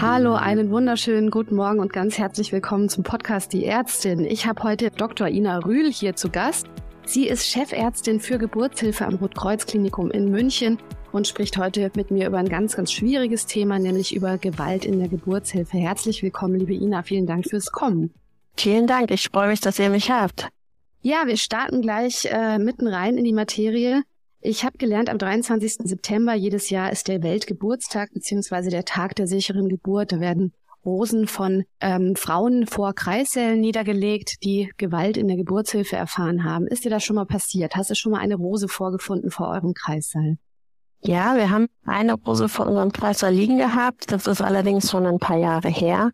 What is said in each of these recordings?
Hallo, einen wunderschönen guten Morgen und ganz herzlich willkommen zum Podcast Die Ärztin. Ich habe heute Dr. Ina Rühl hier zu Gast. Sie ist Chefärztin für Geburtshilfe am Rotkreuz-Klinikum in München und spricht heute mit mir über ein ganz, ganz schwieriges Thema, nämlich über Gewalt in der Geburtshilfe. Herzlich willkommen, liebe Ina. Vielen Dank fürs Kommen. Vielen Dank. Ich freue mich, dass ihr mich habt. Ja, wir starten gleich äh, mitten rein in die Materie. Ich habe gelernt, am 23. September jedes Jahr ist der Weltgeburtstag beziehungsweise der Tag der sicheren Geburt. Da werden Rosen von ähm, Frauen vor Kreissälen niedergelegt, die Gewalt in der Geburtshilfe erfahren haben. Ist dir das schon mal passiert? Hast du schon mal eine Rose vorgefunden vor eurem Kreissaal? Ja, wir haben eine Rose vor unserem Kreissaal liegen gehabt. Das ist allerdings schon ein paar Jahre her.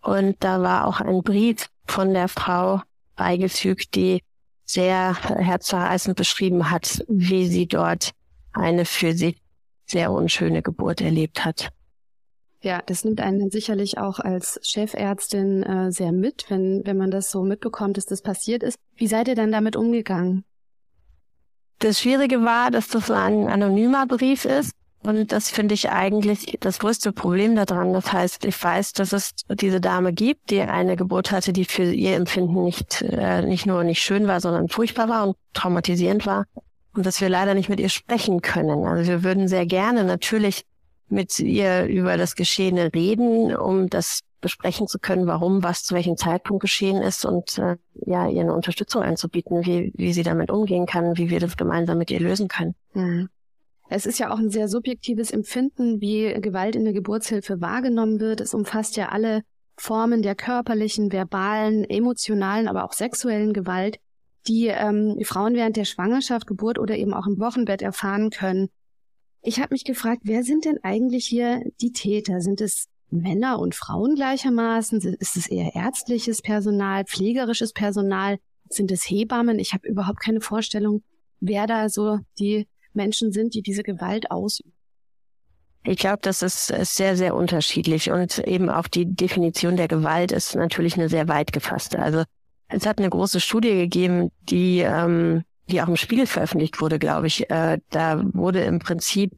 Und da war auch ein Brief von der Frau beigefügt, die sehr herzzerreißend beschrieben hat, wie sie dort eine für sie sehr unschöne Geburt erlebt hat. Ja, das nimmt einen sicherlich auch als Chefärztin äh, sehr mit, wenn, wenn man das so mitbekommt, dass das passiert ist. Wie seid ihr dann damit umgegangen? Das Schwierige war, dass das ein anonymer Brief ist. Und das finde ich eigentlich das größte Problem daran. Das heißt, ich weiß, dass es diese Dame gibt, die eine Geburt hatte, die für ihr Empfinden nicht, äh, nicht nur nicht schön war, sondern furchtbar war und traumatisierend war. Und dass wir leider nicht mit ihr sprechen können. Also wir würden sehr gerne natürlich mit ihr über das Geschehene reden, um das besprechen zu können, warum was zu welchem Zeitpunkt geschehen ist und äh, ja, ihr eine Unterstützung anzubieten, wie, wie sie damit umgehen kann, wie wir das gemeinsam mit ihr lösen können. Mhm. Es ist ja auch ein sehr subjektives Empfinden, wie Gewalt in der Geburtshilfe wahrgenommen wird. Es umfasst ja alle Formen der körperlichen, verbalen, emotionalen, aber auch sexuellen Gewalt, die ähm, Frauen während der Schwangerschaft, Geburt oder eben auch im Wochenbett erfahren können. Ich habe mich gefragt, wer sind denn eigentlich hier die Täter? Sind es Männer und Frauen gleichermaßen? Ist es eher ärztliches Personal, pflegerisches Personal? Sind es Hebammen? Ich habe überhaupt keine Vorstellung, wer da so die Menschen sind, die diese Gewalt ausüben? Ich glaube, das ist, sehr, sehr unterschiedlich und eben auch die Definition der Gewalt ist natürlich eine sehr weit gefasste. Also es hat eine große Studie gegeben, die, ähm, die auch im Spiegel veröffentlicht wurde, glaube ich. Äh, da wurde im Prinzip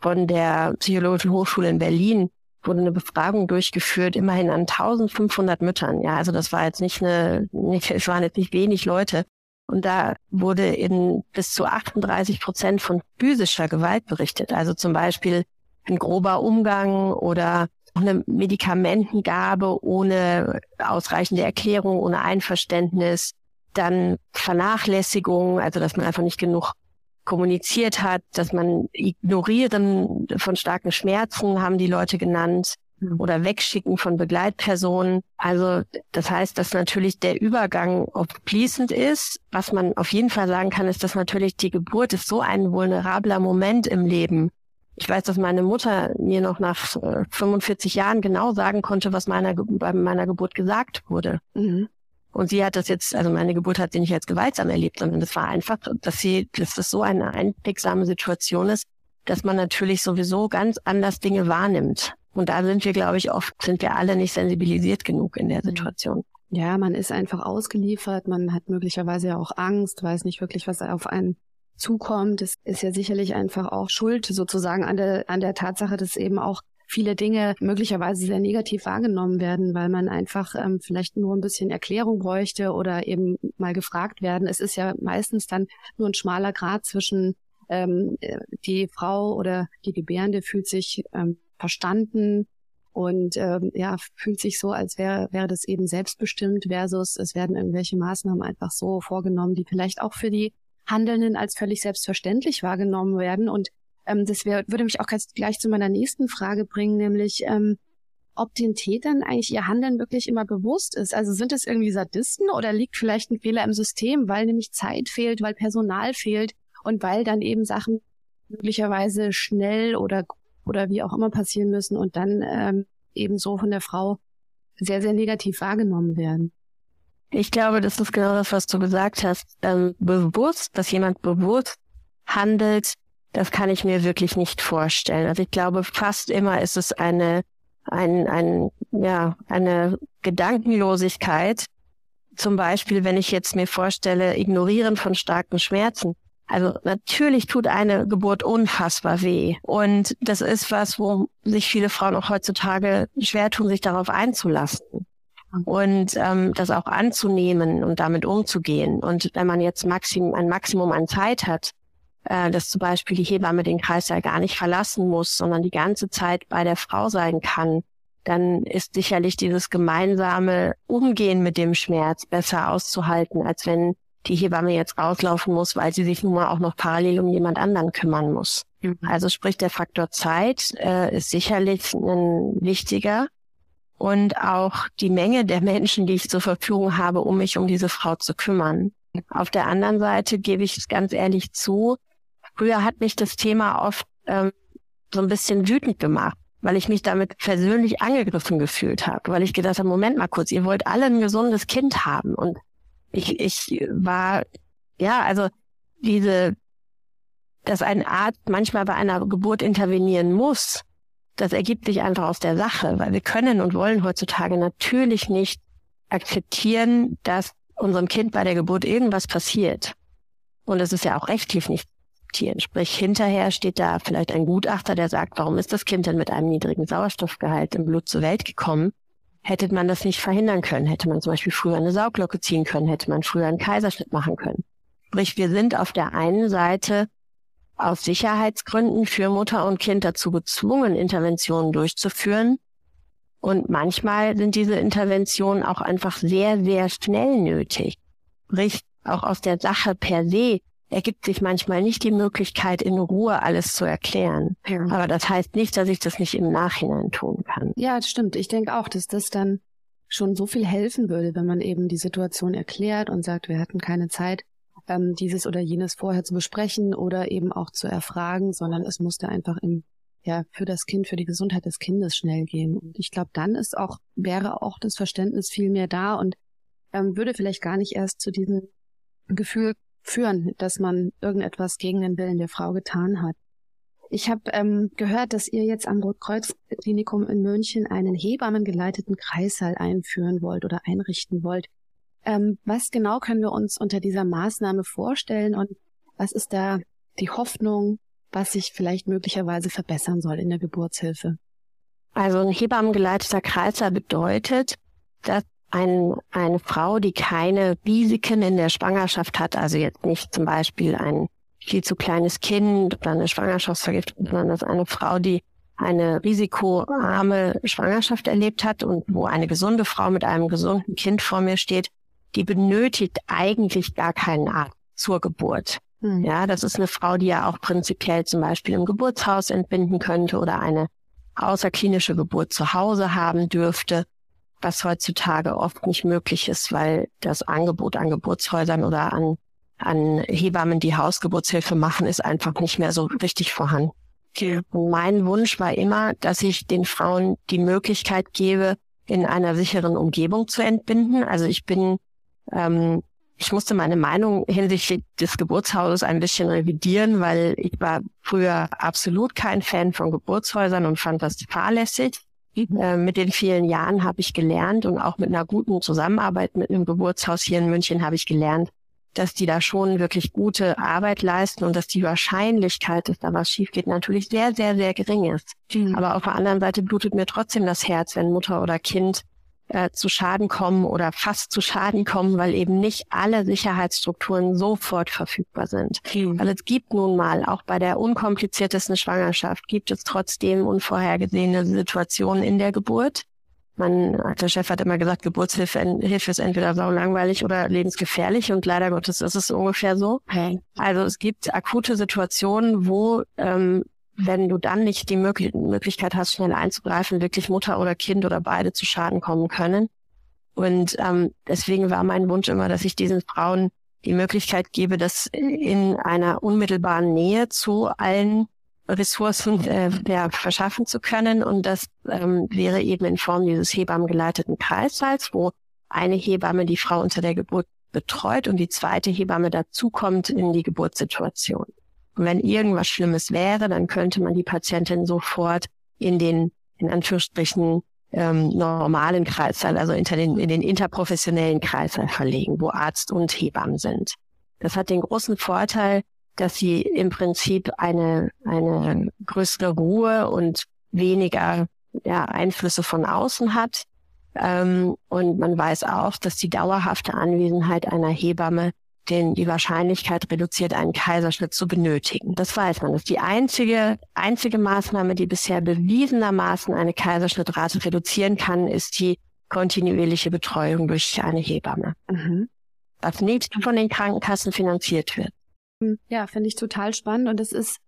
von der Psychologischen Hochschule in Berlin wurde eine Befragung durchgeführt, immerhin an 1500 Müttern. Ja, also das war jetzt nicht eine, nicht, es waren jetzt nicht wenig Leute. Und da wurde in bis zu 38 Prozent von physischer Gewalt berichtet. Also zum Beispiel ein grober Umgang oder eine Medikamentengabe ohne ausreichende Erklärung, ohne Einverständnis, dann Vernachlässigung, also dass man einfach nicht genug kommuniziert hat, dass man ignorieren von starken Schmerzen, haben die Leute genannt. Oder Wegschicken von Begleitpersonen. Also das heißt, dass natürlich der Übergang oft fließend ist. Was man auf jeden Fall sagen kann, ist, dass natürlich die Geburt ist so ein vulnerabler Moment im Leben. Ich weiß, dass meine Mutter mir noch nach 45 äh, Jahren genau sagen konnte, was meiner, bei meiner Geburt gesagt wurde. Mhm. Und sie hat das jetzt, also meine Geburt hat sie nicht als gewaltsam erlebt, sondern es war einfach, dass sie, dass das so eine einprägsame Situation ist, dass man natürlich sowieso ganz anders Dinge wahrnimmt. Und da sind wir, glaube ich, oft, sind wir alle nicht sensibilisiert genug in der mhm. Situation. Ja, man ist einfach ausgeliefert, man hat möglicherweise ja auch Angst, weiß nicht wirklich, was auf einen zukommt. Es ist ja sicherlich einfach auch Schuld sozusagen an der, an der Tatsache, dass eben auch viele Dinge möglicherweise sehr negativ wahrgenommen werden, weil man einfach ähm, vielleicht nur ein bisschen Erklärung bräuchte oder eben mal gefragt werden. Es ist ja meistens dann nur ein schmaler Grad zwischen ähm, die Frau oder die Gebärende fühlt sich ähm, verstanden und ähm, ja, fühlt sich so, als wäre wäre das eben selbstbestimmt versus es werden irgendwelche Maßnahmen einfach so vorgenommen, die vielleicht auch für die Handelnden als völlig selbstverständlich wahrgenommen werden. Und ähm, das wär, würde mich auch gleich zu meiner nächsten Frage bringen, nämlich ähm, ob den Tätern eigentlich ihr Handeln wirklich immer bewusst ist. Also sind es irgendwie Sadisten oder liegt vielleicht ein Fehler im System, weil nämlich Zeit fehlt, weil Personal fehlt und weil dann eben Sachen möglicherweise schnell oder oder wie auch immer passieren müssen und dann ähm, eben so von der Frau sehr, sehr negativ wahrgenommen werden. Ich glaube, das ist genau das, was du gesagt hast. Ähm, bewusst, dass jemand bewusst handelt, das kann ich mir wirklich nicht vorstellen. Also ich glaube, fast immer ist es eine, ein, ein, ja, eine Gedankenlosigkeit. Zum Beispiel, wenn ich jetzt mir vorstelle, ignorieren von starken Schmerzen Also natürlich tut eine Geburt unfassbar weh. Und das ist was, wo sich viele Frauen auch heutzutage schwer tun, sich darauf einzulassen. Und ähm, das auch anzunehmen und damit umzugehen. Und wenn man jetzt Maxim, ein Maximum an Zeit hat, äh, dass zum Beispiel die Hebamme den Kreißsaal gar nicht verlassen muss, sondern die ganze Zeit bei der Frau sein kann, dann ist sicherlich dieses gemeinsame Umgehen mit dem Schmerz besser auszuhalten, als wenn die Hebamme jetzt rauslaufen muss, weil sie sich nun mal auch noch parallel um jemand anderen kümmern muss. Mhm. Also sprich, der Faktor Zeit äh, ist sicherlich ein wichtiger und auch die Menge der Menschen, die ich zur Verfügung habe, um mich um diese Frau zu kümmern. Auf der anderen Seite gebe ich es ganz ehrlich zu, früher hat mich das Thema oft ähm, so ein bisschen wütend gemacht, weil ich mich damit persönlich angegriffen gefühlt habe, weil ich gedacht habe, Moment mal kurz, ihr wollt alle ein gesundes Kind haben und ich, ich war, ja, also diese, dass ein Arzt manchmal bei einer Geburt intervenieren muss, das ergibt sich einfach aus der Sache, weil wir können und wollen heutzutage natürlich nicht akzeptieren, dass unserem Kind bei der Geburt irgendwas passiert. Und das ist ja auch rechtlich nicht akzeptieren. Sprich, hinterher steht da vielleicht ein Gutachter, der sagt, warum ist das Kind denn mit einem niedrigen Sauerstoffgehalt im Blut zur Welt gekommen? Hätte man das nicht verhindern können. Hätte man zum Beispiel früher eine Sauglocke ziehen können, hätte man früher einen Kaiserschnitt machen können. Sprich, wir sind auf der einen Seite aus Sicherheitsgründen für Mutter und Kind dazu gezwungen, Interventionen durchzuführen. Und manchmal sind diese Interventionen auch einfach sehr, sehr schnell nötig. Sprich, auch aus der Sache per se ergibt sich manchmal nicht die Möglichkeit, in Ruhe alles zu erklären. Ja. Aber das heißt nicht, dass ich das nicht im Nachhinein tun kann. Ja, das stimmt. Ich denke auch, dass das dann schon so viel helfen würde, wenn man eben die Situation erklärt und sagt, wir hatten keine Zeit, ähm, dieses oder jenes vorher zu besprechen oder eben auch zu erfragen, sondern es musste einfach im ja, für das Kind, für die Gesundheit des Kindes schnell gehen. Und ich glaube, dann ist auch, wäre auch das Verständnis viel mehr da und ähm, würde vielleicht gar nicht erst zu diesem Gefühl führen, dass man irgendetwas gegen den Willen der Frau getan hat. Ich habe ähm, gehört, dass ihr jetzt am Rotkreuz-Klinikum in München einen hebammengeleiteten Kreissaal einführen wollt oder einrichten wollt. Ähm, was genau können wir uns unter dieser Maßnahme vorstellen und was ist da die Hoffnung, was sich vielleicht möglicherweise verbessern soll in der Geburtshilfe? Also ein hebammengeleiteter Kreissaal bedeutet, dass ein, eine Frau, die keine Risiken in der Schwangerschaft hat, also jetzt nicht zum Beispiel ein viel zu kleines Kind oder eine Schwangerschaftsvergiftung, sondern dass eine Frau, die eine risikoarme Schwangerschaft erlebt hat und wo eine gesunde Frau mit einem gesunden Kind vor mir steht, die benötigt eigentlich gar keinen Arzt zur Geburt. Hm. Ja, das ist eine Frau, die ja auch prinzipiell zum Beispiel im Geburtshaus entbinden könnte oder eine außerklinische Geburt zu Hause haben dürfte was heutzutage oft nicht möglich ist, weil das Angebot an Geburtshäusern oder an, an Hebammen, die Hausgeburtshilfe machen, ist einfach nicht mehr so richtig vorhanden. Okay. mein Wunsch war immer, dass ich den Frauen die Möglichkeit gebe, in einer sicheren Umgebung zu entbinden. Also ich bin, ähm, ich musste meine Meinung hinsichtlich des Geburtshauses ein bisschen revidieren, weil ich war früher absolut kein Fan von Geburtshäusern und fand das fahrlässig. Äh, mit den vielen Jahren habe ich gelernt und auch mit einer guten Zusammenarbeit mit einem Geburtshaus hier in München habe ich gelernt, dass die da schon wirklich gute Arbeit leisten und dass die Wahrscheinlichkeit, dass da was schief geht, natürlich sehr, sehr, sehr gering ist. Mhm. Aber auf der anderen Seite blutet mir trotzdem das Herz, wenn Mutter oder Kind äh, zu Schaden kommen oder fast zu Schaden kommen, weil eben nicht alle Sicherheitsstrukturen sofort verfügbar sind. Mhm. Weil es gibt nun mal, auch bei der unkompliziertesten Schwangerschaft, gibt es trotzdem unvorhergesehene Situationen in der Geburt. Man, der Chef hat immer gesagt, Geburtshilfe Hilfe ist entweder sau langweilig oder lebensgefährlich und leider Gottes ist es ungefähr so. Okay. Also es gibt akute Situationen, wo ähm, wenn du dann nicht die Möglichkeit hast, schnell einzugreifen, wirklich Mutter oder Kind oder beide zu Schaden kommen können. Und ähm, deswegen war mein Wunsch immer, dass ich diesen Frauen die Möglichkeit gebe, das in einer unmittelbaren Nähe zu allen Ressourcen äh, ja, verschaffen zu können. Und das ähm, wäre eben in Form dieses hebammengeleiteten Kreißsaals, wo eine Hebamme die Frau unter der Geburt betreut und die zweite Hebamme dazukommt in die Geburtssituation. Und wenn irgendwas Schlimmes wäre, dann könnte man die Patientin sofort in den, in Anführungsstrichen, ähm, normalen Kreißsaal, also in den, in den interprofessionellen Kreißsaal verlegen, wo Arzt und Hebammen sind. Das hat den großen Vorteil, dass sie im Prinzip eine, eine größere Ruhe und weniger ja, Einflüsse von außen hat. Ähm, und man weiß auch, dass die dauerhafte Anwesenheit einer Hebamme den, die Wahrscheinlichkeit reduziert, einen Kaiserschnitt zu benötigen. Das weiß man. Das ist die einzige, einzige Maßnahme, die bisher bewiesenermaßen eine Kaiserschnittrate reduzieren kann, ist die kontinuierliche Betreuung durch eine Hebamme. Mhm. Was nicht von den Krankenkassen finanziert wird. Ja, finde ich total spannend und das ist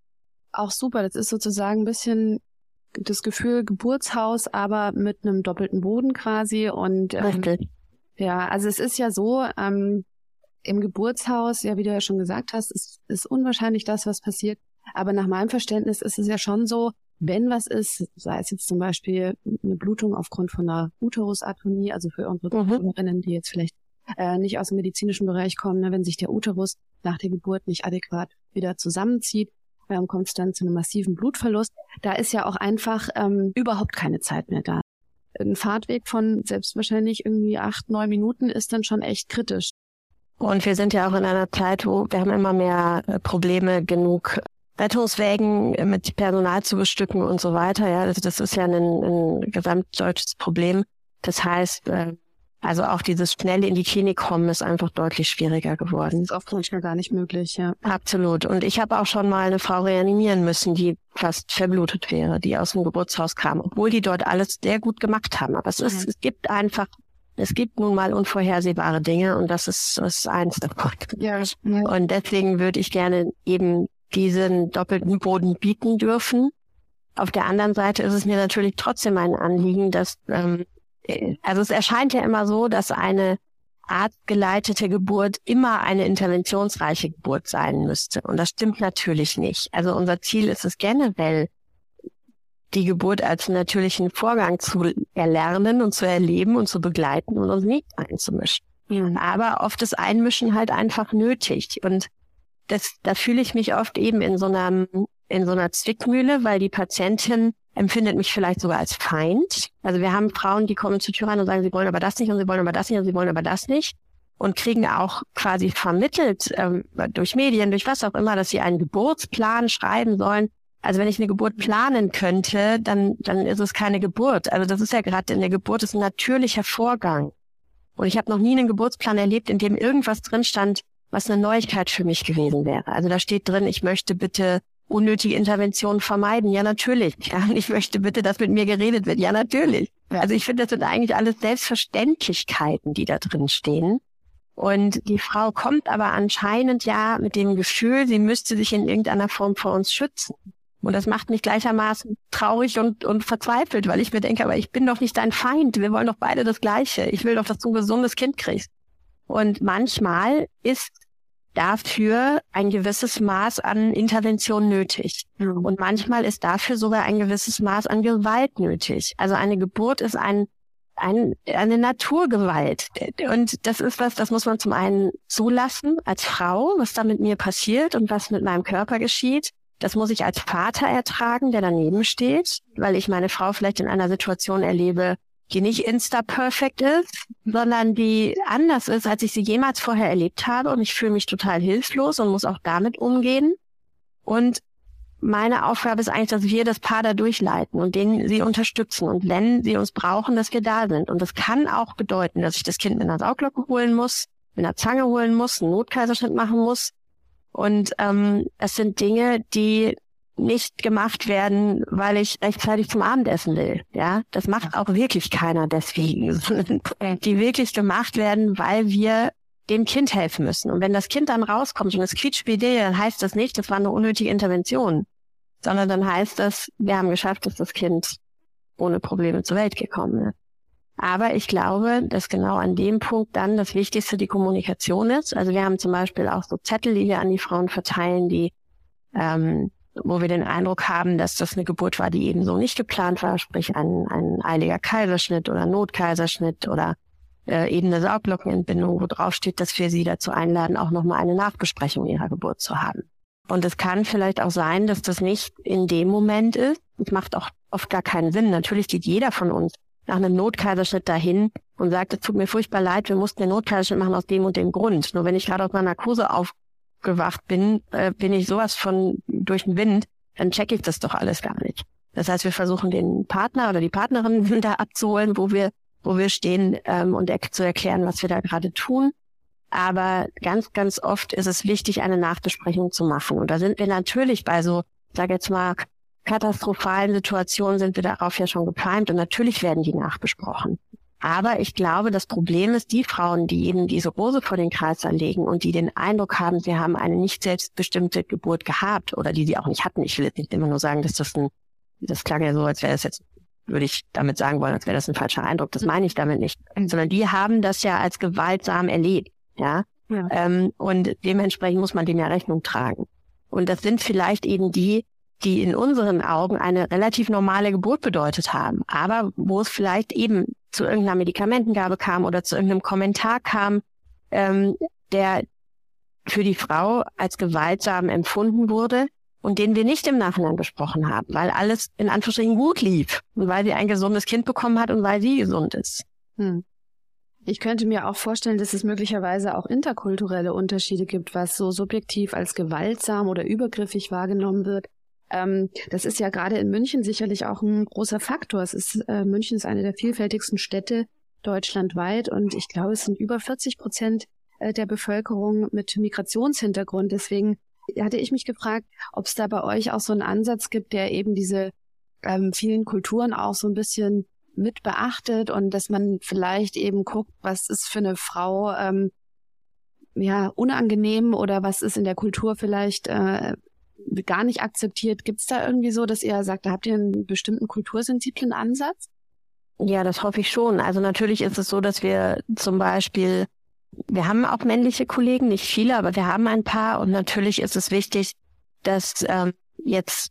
auch super. Das ist sozusagen ein bisschen das Gefühl Geburtshaus, aber mit einem doppelten Boden quasi und ähm, ja, also es ist ja so, ähm, im Geburtshaus, ja, wie du ja schon gesagt hast, ist, ist unwahrscheinlich das, was passiert. Aber nach meinem Verständnis ist es ja schon so, wenn was ist, sei es jetzt zum Beispiel eine Blutung aufgrund von einer Uterusatonie, also für unsere mhm. die jetzt vielleicht äh, nicht aus dem medizinischen Bereich kommen, ne, wenn sich der Uterus nach der Geburt nicht adäquat wieder zusammenzieht, ähm, kommt es dann zu einem massiven Blutverlust. Da ist ja auch einfach ähm, überhaupt keine Zeit mehr da. Ein Fahrtweg von selbst wahrscheinlich irgendwie acht, neun Minuten ist dann schon echt kritisch. Und wir sind ja auch in einer Zeit, wo wir haben immer mehr äh, Probleme, genug Rettungswägen mit Personal zu bestücken und so weiter. Ja, das, das ist ja ein, ein gesamtdeutsches Problem. Das heißt, äh, also auch dieses schnelle in die Klinik kommen ist einfach deutlich schwieriger geworden. Das ist oft manchmal gar nicht möglich, ja. Absolut. Und ich habe auch schon mal eine Frau reanimieren müssen, die fast verblutet wäre, die aus dem Geburtshaus kam, obwohl die dort alles sehr gut gemacht haben. Aber es, ist, es gibt einfach es gibt nun mal unvorhersehbare Dinge und das ist, das ist eins davon. Ja. Und deswegen würde ich gerne eben diesen doppelten Boden bieten dürfen. Auf der anderen Seite ist es mir natürlich trotzdem ein Anliegen, dass, ähm, also es erscheint ja immer so, dass eine artgeleitete Geburt immer eine interventionsreiche Geburt sein müsste. Und das stimmt natürlich nicht. Also unser Ziel ist es generell, die Geburt als natürlichen Vorgang zu erlernen und zu erleben und zu begleiten und uns nicht einzumischen. Mhm. Aber oft ist Einmischen halt einfach nötig. Und das, da fühle ich mich oft eben in so einer, in so einer Zwickmühle, weil die Patientin empfindet mich vielleicht sogar als Feind. Also wir haben Frauen, die kommen zur Tür rein und sagen, sie wollen aber das nicht und sie wollen aber das nicht und sie wollen aber das nicht und kriegen auch quasi vermittelt ähm, durch Medien, durch was auch immer, dass sie einen Geburtsplan schreiben sollen, also wenn ich eine Geburt planen könnte, dann, dann ist es keine Geburt. Also das ist ja gerade in der Geburt ist ein natürlicher Vorgang. Und ich habe noch nie einen Geburtsplan erlebt, in dem irgendwas drin stand, was eine Neuigkeit für mich gewesen wäre. Also da steht drin, ich möchte bitte unnötige Interventionen vermeiden. Ja, natürlich. Ja, ich möchte bitte, dass mit mir geredet wird. Ja, natürlich. Also ich finde, das sind eigentlich alles Selbstverständlichkeiten, die da drin stehen. Und die Frau kommt aber anscheinend ja mit dem Gefühl, sie müsste sich in irgendeiner Form vor uns schützen. Und das macht mich gleichermaßen traurig und, und verzweifelt, weil ich mir denke, aber ich bin doch nicht dein Feind. Wir wollen doch beide das Gleiche. Ich will doch, dass du ein gesundes Kind kriegst. Und manchmal ist dafür ein gewisses Maß an Intervention nötig. Mhm. Und manchmal ist dafür sogar ein gewisses Maß an Gewalt nötig. Also eine Geburt ist ein, ein, eine Naturgewalt. Und das ist was, das muss man zum einen zulassen als Frau, was da mit mir passiert und was mit meinem Körper geschieht. Das muss ich als Vater ertragen, der daneben steht, weil ich meine Frau vielleicht in einer Situation erlebe, die nicht insta-perfect ist, sondern die anders ist, als ich sie jemals vorher erlebt habe. Und ich fühle mich total hilflos und muss auch damit umgehen. Und meine Aufgabe ist eigentlich, dass wir das Paar da durchleiten und denen sie unterstützen. Und wenn sie uns brauchen, dass wir da sind. Und das kann auch bedeuten, dass ich das Kind mit einer Sauglocke holen muss, mit einer Zange holen muss, einen Notkaiserschnitt machen muss, und ähm, es sind Dinge, die nicht gemacht werden, weil ich rechtzeitig zum Abendessen will. Ja, das macht auch wirklich keiner deswegen, sondern die wirklich gemacht werden, weil wir dem Kind helfen müssen. Und wenn das Kind dann rauskommt und es quietscht wie dann heißt das nicht, das war eine unnötige Intervention, sondern dann heißt das, wir haben geschafft, dass das Kind ohne Probleme zur Welt gekommen ist. Aber ich glaube, dass genau an dem Punkt dann das Wichtigste die Kommunikation ist. Also wir haben zum Beispiel auch so Zettel, die wir an die Frauen verteilen, die, ähm, wo wir den Eindruck haben, dass das eine Geburt war, die eben so nicht geplant war, sprich ein, ein eiliger Kaiserschnitt oder Notkaiserschnitt oder äh, eben eine Saugglockenentbindung, wo drauf steht, dass wir sie dazu einladen, auch nochmal eine Nachbesprechung ihrer Geburt zu haben. Und es kann vielleicht auch sein, dass das nicht in dem Moment ist. Es macht auch oft gar keinen Sinn. Natürlich geht jeder von uns nach einem Notkaiserschnitt dahin und sagt, es tut mir furchtbar leid, wir mussten den Notkaiserschnitt machen aus dem und dem Grund. Nur wenn ich gerade aus meiner Narkose aufgewacht bin, äh, bin ich sowas von durch den Wind, dann checke ich das doch alles gar nicht. Das heißt, wir versuchen den Partner oder die Partnerin da abzuholen, wo wir, wo wir stehen ähm, und er zu erklären, was wir da gerade tun. Aber ganz, ganz oft ist es wichtig, eine Nachbesprechung zu machen. Und da sind wir natürlich bei so, sag jetzt mal, katastrophalen Situationen sind wir darauf ja schon geprimed und natürlich werden die nachbesprochen. Aber ich glaube, das Problem ist, die Frauen, die eben diese Rose vor den Kreis legen und die den Eindruck haben, sie haben eine nicht selbstbestimmte Geburt gehabt oder die sie auch nicht hatten. Ich will jetzt nicht immer nur sagen, dass das ein, das klang ja so, als wäre das jetzt, würde ich damit sagen wollen, als wäre das ein falscher Eindruck. Das meine ich damit nicht. Mhm. Sondern die haben das ja als gewaltsam erlebt. Ja. ja. Ähm, und dementsprechend muss man dem ja Rechnung tragen. Und das sind vielleicht eben die, die in unseren Augen eine relativ normale Geburt bedeutet haben, aber wo es vielleicht eben zu irgendeiner Medikamentengabe kam oder zu irgendeinem Kommentar kam, ähm, der für die Frau als gewaltsam empfunden wurde und den wir nicht im Nachhinein besprochen haben, weil alles in Anführungsstrichen gut lief und weil sie ein gesundes Kind bekommen hat und weil sie gesund ist. Hm. Ich könnte mir auch vorstellen, dass es möglicherweise auch interkulturelle Unterschiede gibt, was so subjektiv als gewaltsam oder übergriffig wahrgenommen wird ähm, das ist ja gerade in München sicherlich auch ein großer Faktor. Es ist, äh, München ist eine der vielfältigsten Städte deutschlandweit und ich glaube, es sind über 40 Prozent äh, der Bevölkerung mit Migrationshintergrund. Deswegen hatte ich mich gefragt, ob es da bei euch auch so einen Ansatz gibt, der eben diese ähm, vielen Kulturen auch so ein bisschen mit beachtet und dass man vielleicht eben guckt, was ist für eine Frau ähm, ja unangenehm oder was ist in der Kultur vielleicht äh, gar nicht akzeptiert. Gibt es da irgendwie so, dass ihr sagt, da habt ihr einen bestimmten kultursensiblen Ansatz? Ja, das hoffe ich schon. Also natürlich ist es so, dass wir zum Beispiel, wir haben auch männliche Kollegen, nicht viele, aber wir haben ein paar und natürlich ist es wichtig, dass ähm, jetzt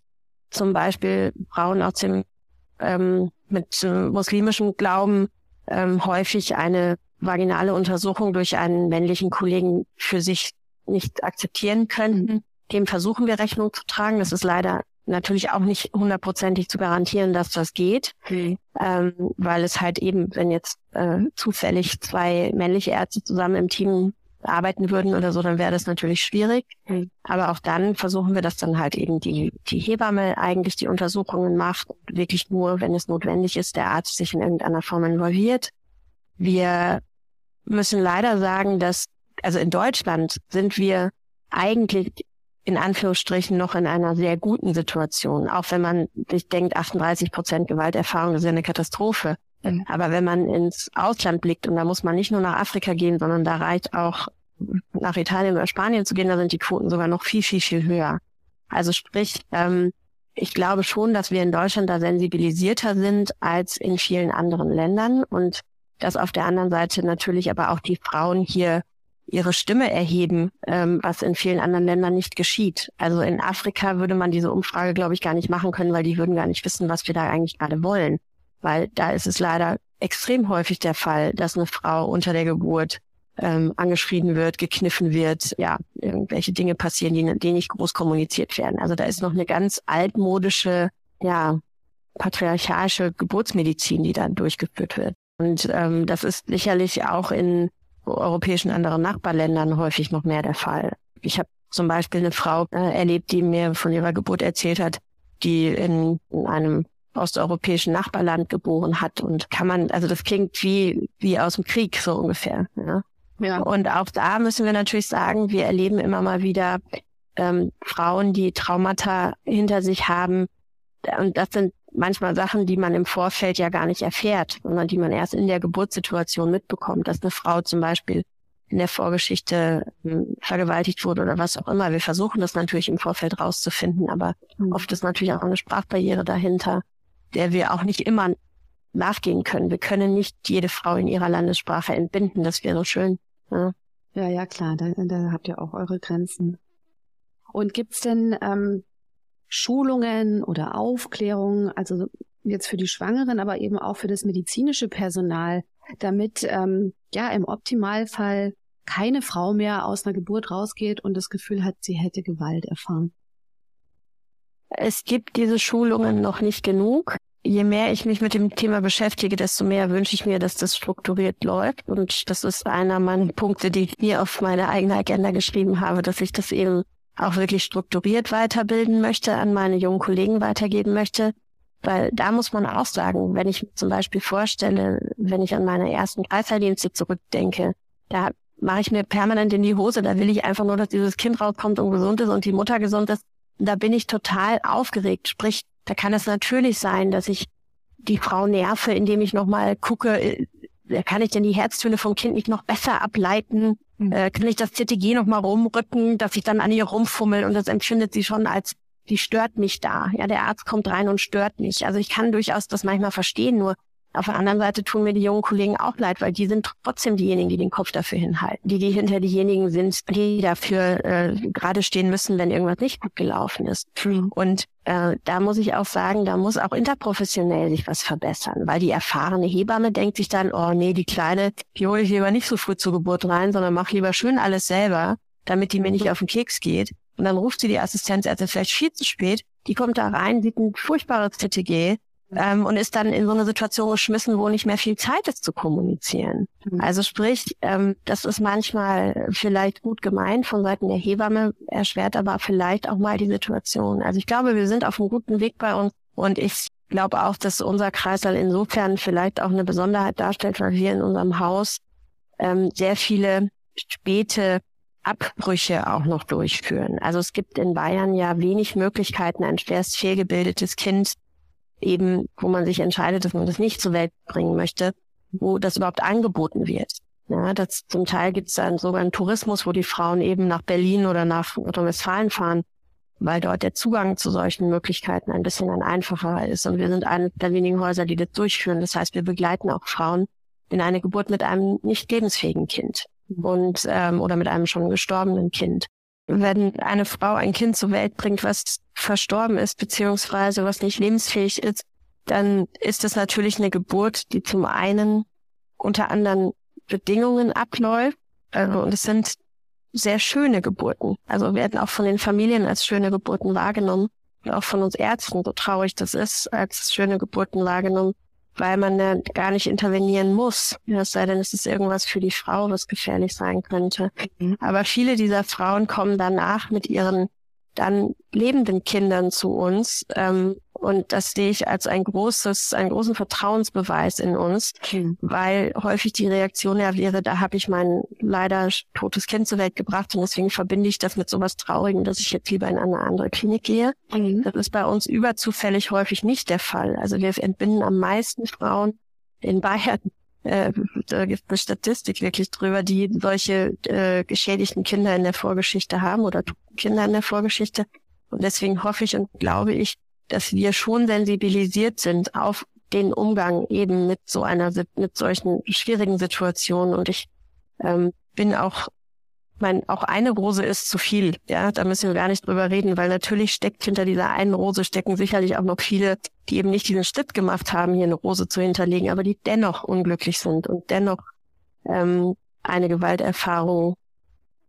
zum Beispiel Frauen aus dem ähm, mit muslimischem Glauben ähm, häufig eine vaginale Untersuchung durch einen männlichen Kollegen für sich nicht akzeptieren könnten. Dem versuchen wir Rechnung zu tragen. Das ist leider natürlich auch nicht hundertprozentig zu garantieren, dass das geht, mhm. ähm, weil es halt eben, wenn jetzt äh, zufällig zwei männliche Ärzte zusammen im Team arbeiten würden oder so, dann wäre das natürlich schwierig. Mhm. Aber auch dann versuchen wir, dass dann halt eben die, die Hebamme eigentlich die Untersuchungen macht, wirklich nur, wenn es notwendig ist, der Arzt sich in irgendeiner Form involviert. Wir müssen leider sagen, dass, also in Deutschland sind wir eigentlich in Anführungsstrichen noch in einer sehr guten Situation. Auch wenn man sich denkt, 38 Prozent Gewalterfahrung ist ja eine Katastrophe. Mhm. Aber wenn man ins Ausland blickt, und da muss man nicht nur nach Afrika gehen, sondern da reicht auch nach Italien oder Spanien zu gehen, da sind die Quoten sogar noch viel, viel, viel höher. Also sprich, ähm, ich glaube schon, dass wir in Deutschland da sensibilisierter sind als in vielen anderen Ländern und dass auf der anderen Seite natürlich aber auch die Frauen hier ihre Stimme erheben, ähm, was in vielen anderen Ländern nicht geschieht. Also in Afrika würde man diese Umfrage, glaube ich, gar nicht machen können, weil die würden gar nicht wissen, was wir da eigentlich gerade wollen. Weil da ist es leider extrem häufig der Fall, dass eine Frau unter der Geburt ähm, angeschrien wird, gekniffen wird, ja, irgendwelche Dinge passieren, die, die nicht groß kommuniziert werden. Also da ist noch eine ganz altmodische, ja, patriarchalische Geburtsmedizin, die da durchgeführt wird. Und ähm, das ist sicherlich auch in europäischen anderen Nachbarländern häufig noch mehr der Fall. Ich habe zum Beispiel eine Frau äh, erlebt, die mir von ihrer Geburt erzählt hat, die in, in einem osteuropäischen Nachbarland geboren hat und kann man, also das klingt wie wie aus dem Krieg so ungefähr. Ja? Ja. Und auch da müssen wir natürlich sagen, wir erleben immer mal wieder ähm, Frauen, die Traumata hinter sich haben. Und das sind manchmal Sachen, die man im Vorfeld ja gar nicht erfährt, sondern die man erst in der Geburtssituation mitbekommt, dass eine Frau zum Beispiel in der Vorgeschichte hm, vergewaltigt wurde oder was auch immer. Wir versuchen das natürlich im Vorfeld rauszufinden, aber mhm. oft ist natürlich auch eine Sprachbarriere dahinter, der wir auch nicht immer nachgehen können. Wir können nicht jede Frau in ihrer Landessprache entbinden. Das wäre schön. Ja, ja, ja klar. Da, da habt ihr auch eure Grenzen. Und gibt's denn ähm, Schulungen oder Aufklärungen, also jetzt für die Schwangeren, aber eben auch für das medizinische Personal, damit ähm, ja im Optimalfall keine Frau mehr aus einer Geburt rausgeht und das Gefühl hat, sie hätte Gewalt erfahren. Es gibt diese Schulungen noch nicht genug. je mehr ich mich mit dem Thema beschäftige, desto mehr wünsche ich mir, dass das strukturiert läuft. Und das ist einer meiner Punkte, die ich mir auf meine eigene Agenda geschrieben habe, dass ich das eben auch wirklich strukturiert weiterbilden möchte, an meine jungen Kollegen weitergeben möchte. Weil da muss man auch sagen, wenn ich zum Beispiel vorstelle, wenn ich an meine ersten Kreißsaildienste zurückdenke, da mache ich mir permanent in die Hose. Da will ich einfach nur, dass dieses Kind rauskommt und gesund ist und die Mutter gesund ist. Da bin ich total aufgeregt. Sprich, da kann es natürlich sein, dass ich die Frau nerve, indem ich nochmal gucke, äh, kann ich denn die Herztöne vom Kind nicht noch besser ableiten? Mhm. Äh, kann ich das CTG nochmal rumrücken, dass ich dann an ihr rumfummel und das empfindet sie schon als, die stört mich da. Ja, der Arzt kommt rein und stört mich. Also ich kann durchaus das manchmal verstehen, nur auf der anderen Seite tun mir die jungen Kollegen auch leid, weil die sind trotzdem diejenigen, die den Kopf dafür hinhalten, die die hinter diejenigen sind, die dafür äh, gerade stehen müssen, wenn irgendwas nicht gut gelaufen ist. Mhm. Und äh, da muss ich auch sagen, da muss auch interprofessionell sich was verbessern, weil die erfahrene Hebamme denkt sich dann, oh nee, die Kleine, die hole ich lieber nicht so früh zur Geburt rein, sondern mach lieber schön alles selber, damit die mir nicht auf den Keks geht. Und dann ruft sie die Assistenzärztin vielleicht viel zu spät, die kommt da rein, sieht ein furchtbares TTG, ähm, und ist dann in so eine Situation geschmissen, wo nicht mehr viel Zeit ist zu kommunizieren. Mhm. Also sprich, ähm, das ist manchmal vielleicht gut gemeint von Seiten der Hebamme, erschwert aber vielleicht auch mal die Situation. Also ich glaube, wir sind auf einem guten Weg bei uns und ich glaube auch, dass unser Kreislauf insofern vielleicht auch eine Besonderheit darstellt, weil wir in unserem Haus ähm, sehr viele späte Abbrüche auch noch durchführen. Also es gibt in Bayern ja wenig Möglichkeiten, ein schwerst fehlgebildetes Kind eben, wo man sich entscheidet, dass man das nicht zur Welt bringen möchte, wo das überhaupt angeboten wird. Ja, das, zum Teil gibt es dann sogar einen Tourismus, wo die Frauen eben nach Berlin oder nach Nordrhein-Westfalen fahren, weil dort der Zugang zu solchen Möglichkeiten ein bisschen ein einfacher ist. Und wir sind eine der wenigen Häuser, die das durchführen. Das heißt, wir begleiten auch Frauen in eine Geburt mit einem nicht lebensfähigen Kind und ähm, oder mit einem schon gestorbenen Kind wenn eine Frau ein Kind zur Welt bringt, was verstorben ist, beziehungsweise was nicht lebensfähig ist, dann ist das natürlich eine Geburt, die zum einen unter anderen Bedingungen abläuft. Also, und es sind sehr schöne Geburten. Also werden auch von den Familien als schöne Geburten wahrgenommen. Und auch von uns Ärzten, so traurig das ist, als schöne Geburten wahrgenommen weil man ja gar nicht intervenieren muss. Es sei denn, es ist irgendwas für die Frau, was gefährlich sein könnte. Mhm. Aber viele dieser Frauen kommen danach mit ihren dann lebenden Kindern zu uns. Ähm, und das sehe ich als ein großes, einen großen Vertrauensbeweis in uns, mhm. weil häufig die Reaktion ja wäre, da habe ich mein leider totes Kind zur Welt gebracht und deswegen verbinde ich das mit sowas Traurigem, dass ich jetzt lieber in eine andere Klinik gehe. Mhm. Das ist bei uns überzufällig häufig nicht der Fall. Also wir entbinden am meisten Frauen in Bayern äh, da gibt es eine Statistik wirklich drüber, die solche äh, geschädigten Kinder in der Vorgeschichte haben oder Kinder in der Vorgeschichte. Und deswegen hoffe ich und glaube ich, dass wir schon sensibilisiert sind auf den Umgang eben mit so einer, mit solchen schwierigen Situationen. Und ich ähm, bin auch mein, auch eine Rose ist zu viel. Ja, da müssen wir gar nicht drüber reden, weil natürlich steckt hinter dieser einen Rose stecken sicherlich auch noch viele, die eben nicht diesen Schritt gemacht haben, hier eine Rose zu hinterlegen, aber die dennoch unglücklich sind und dennoch ähm, eine Gewalterfahrung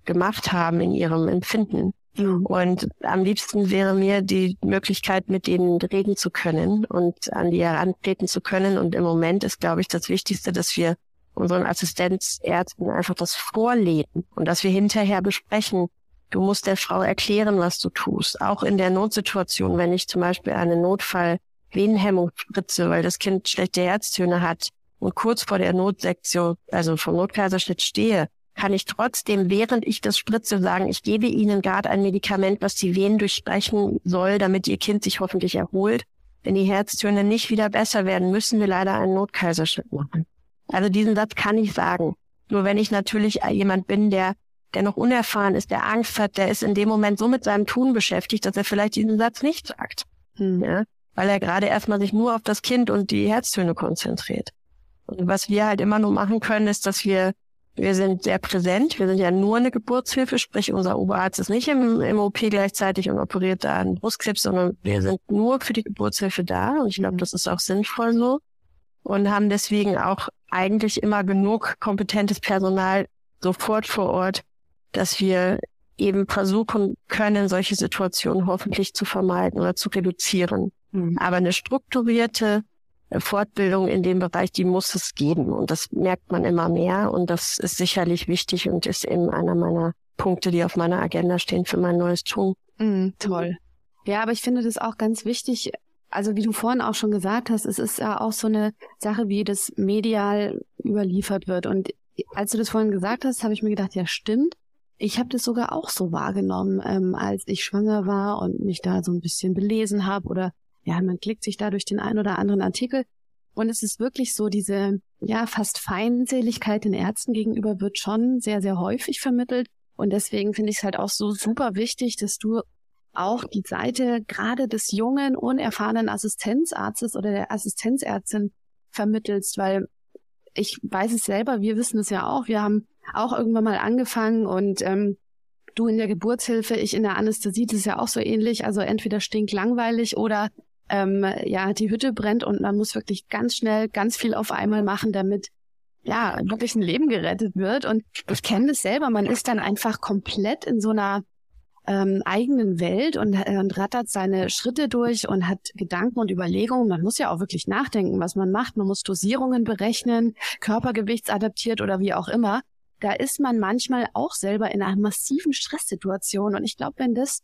gemacht haben in ihrem Empfinden. Und am liebsten wäre mir die Möglichkeit, mit denen reden zu können und an die herantreten zu können. Und im Moment ist, glaube ich, das Wichtigste, dass wir unseren Assistenzärzten einfach das vorleben und dass wir hinterher besprechen. Du musst der Frau erklären, was du tust. Auch in der Notsituation, wenn ich zum Beispiel einen Notfall Venenhemmung spritze, weil das Kind schlechte Herztöne hat und kurz vor der Notsektion, also vom Notkaiserschnitt stehe, kann ich trotzdem, während ich das spritze, sagen, ich gebe Ihnen gerade ein Medikament, was die Venen durchsprechen soll, damit Ihr Kind sich hoffentlich erholt. Wenn die Herztöne nicht wieder besser werden, müssen wir leider einen Notkaiserschnitt machen. Also diesen Satz kann ich sagen. Nur wenn ich natürlich jemand bin, der, der noch unerfahren ist, der Angst hat, der ist in dem Moment so mit seinem Tun beschäftigt, dass er vielleicht diesen Satz nicht sagt. Hm. Ja? Weil er gerade erstmal sich nur auf das Kind und die Herztöne konzentriert. Und was wir halt immer nur machen können, ist, dass wir, wir sind sehr präsent. Wir sind ja nur eine Geburtshilfe, sprich unser Oberarzt ist nicht im, im OP gleichzeitig und operiert da einen Brustkrebs, sondern wir sind nur für die Geburtshilfe da. Und ich glaube, das ist auch sinnvoll so. Und haben deswegen auch eigentlich immer genug kompetentes Personal sofort vor Ort, dass wir eben versuchen können, solche Situationen hoffentlich zu vermeiden oder zu reduzieren. Mhm. Aber eine strukturierte Fortbildung in dem Bereich, die muss es geben. Und das merkt man immer mehr. Und das ist sicherlich wichtig und ist eben einer meiner Punkte, die auf meiner Agenda stehen für mein neues Tun. Mhm, toll. Ja, aber ich finde das auch ganz wichtig. Also wie du vorhin auch schon gesagt hast, es ist ja auch so eine Sache, wie das medial überliefert wird. Und als du das vorhin gesagt hast, habe ich mir gedacht, ja stimmt. Ich habe das sogar auch so wahrgenommen, ähm, als ich schwanger war und mich da so ein bisschen belesen habe oder ja, man klickt sich da durch den einen oder anderen Artikel. Und es ist wirklich so, diese ja fast Feindseligkeit den Ärzten gegenüber wird schon sehr, sehr häufig vermittelt. Und deswegen finde ich es halt auch so super wichtig, dass du auch die Seite gerade des jungen, unerfahrenen Assistenzarztes oder der Assistenzärztin vermittelst, weil ich weiß es selber, wir wissen es ja auch, wir haben auch irgendwann mal angefangen und ähm, du in der Geburtshilfe, ich in der Anästhesie, das ist ja auch so ähnlich, also entweder stinkt langweilig oder ähm, ja, die Hütte brennt und man muss wirklich ganz schnell ganz viel auf einmal machen, damit ja, wirklich ein Leben gerettet wird. Und ich kenne das selber, man ist dann einfach komplett in so einer ähm, eigenen Welt und, äh, und rattert seine Schritte durch und hat Gedanken und Überlegungen. Man muss ja auch wirklich nachdenken, was man macht. Man muss Dosierungen berechnen, Körpergewichtsadaptiert oder wie auch immer. Da ist man manchmal auch selber in einer massiven Stresssituation. Und ich glaube, wenn das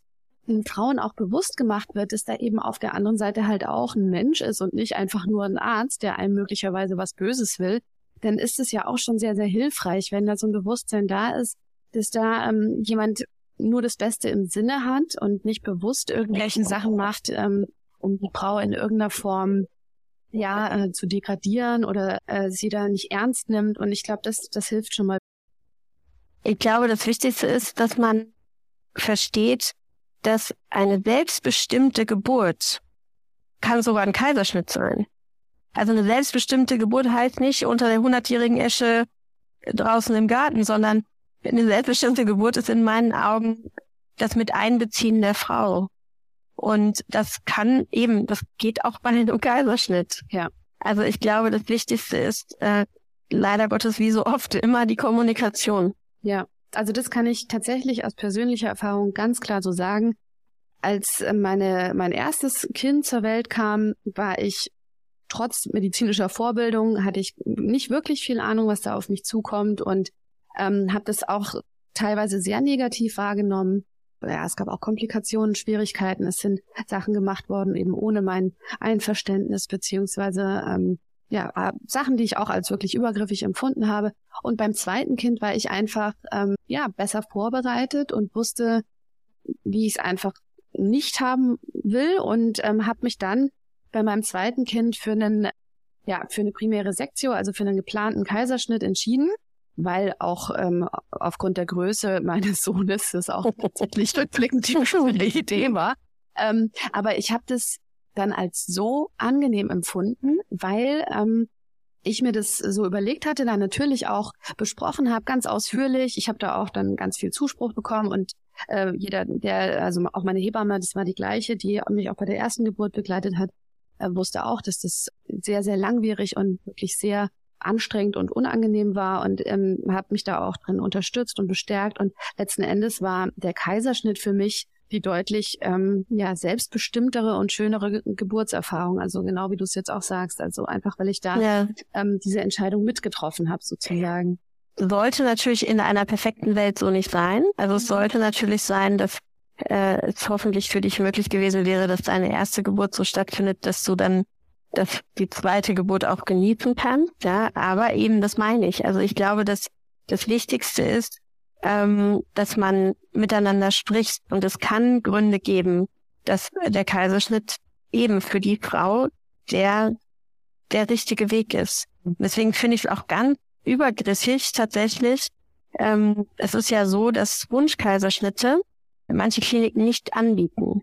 Frauen auch bewusst gemacht wird, dass da eben auf der anderen Seite halt auch ein Mensch ist und nicht einfach nur ein Arzt, der einem möglicherweise was Böses will, dann ist es ja auch schon sehr, sehr hilfreich, wenn da so ein Bewusstsein da ist, dass da ähm, jemand nur das Beste im Sinne hat und nicht bewusst irgendwelchen Sachen macht, ähm, um die Frau in irgendeiner Form ja äh, zu degradieren oder äh, sie da nicht ernst nimmt. Und ich glaube, das, das hilft schon mal. Ich glaube, das Wichtigste ist, dass man versteht, dass eine selbstbestimmte Geburt kann sogar ein Kaiserschnitt sein. Also eine selbstbestimmte Geburt heißt nicht unter der hundertjährigen Esche draußen im Garten, sondern eine selbstbestimmte Geburt ist in meinen Augen das Miteinbeziehen der Frau. Und das kann eben, das geht auch bei einem Kaiserschnitt. Ja. Also ich glaube, das Wichtigste ist äh, leider Gottes wie so oft immer die Kommunikation. Ja, also das kann ich tatsächlich aus persönlicher Erfahrung ganz klar so sagen. Als meine, mein erstes Kind zur Welt kam, war ich trotz medizinischer Vorbildung, hatte ich nicht wirklich viel Ahnung, was da auf mich zukommt und ähm, habe das auch teilweise sehr negativ wahrgenommen. Ja, es gab auch Komplikationen, Schwierigkeiten. Es sind Sachen gemacht worden, eben ohne mein Einverständnis, beziehungsweise ähm, ja, äh, Sachen, die ich auch als wirklich übergriffig empfunden habe. Und beim zweiten Kind war ich einfach ähm, ja besser vorbereitet und wusste, wie ich es einfach nicht haben will und ähm, habe mich dann bei meinem zweiten Kind für einen ja für eine primäre Sektio, also für einen geplanten Kaiserschnitt entschieden weil auch ähm, aufgrund der Größe meines Sohnes das auch tatsächlich rückblickend die schöne Idee war. Ähm, aber ich habe das dann als so angenehm empfunden, weil ähm, ich mir das so überlegt hatte, dann natürlich auch besprochen habe, ganz ausführlich. Ich habe da auch dann ganz viel Zuspruch bekommen und äh, jeder, der, also auch meine Hebamme, das war die gleiche, die mich auch bei der ersten Geburt begleitet hat, äh, wusste auch, dass das sehr, sehr langwierig und wirklich sehr anstrengend und unangenehm war und ähm, habe mich da auch drin unterstützt und bestärkt. Und letzten Endes war der Kaiserschnitt für mich die deutlich ähm, ja selbstbestimmtere und schönere Geburtserfahrung. Also genau wie du es jetzt auch sagst. Also einfach, weil ich da ja. ähm, diese Entscheidung mitgetroffen habe, sozusagen. Sollte natürlich in einer perfekten Welt so nicht sein. Also es sollte natürlich sein, dass äh, es hoffentlich für dich möglich gewesen wäre, dass deine erste Geburt so stattfindet, dass du dann dass die zweite Geburt auch genießen kann. Ja, aber eben das meine ich. Also ich glaube, dass das Wichtigste ist, ähm, dass man miteinander spricht und es kann Gründe geben, dass der Kaiserschnitt eben für die Frau der der richtige Weg ist. Deswegen finde ich es auch ganz übergriffig tatsächlich. Ähm, es ist ja so, dass Wunschkaiserschnitte manche Kliniken nicht anbieten.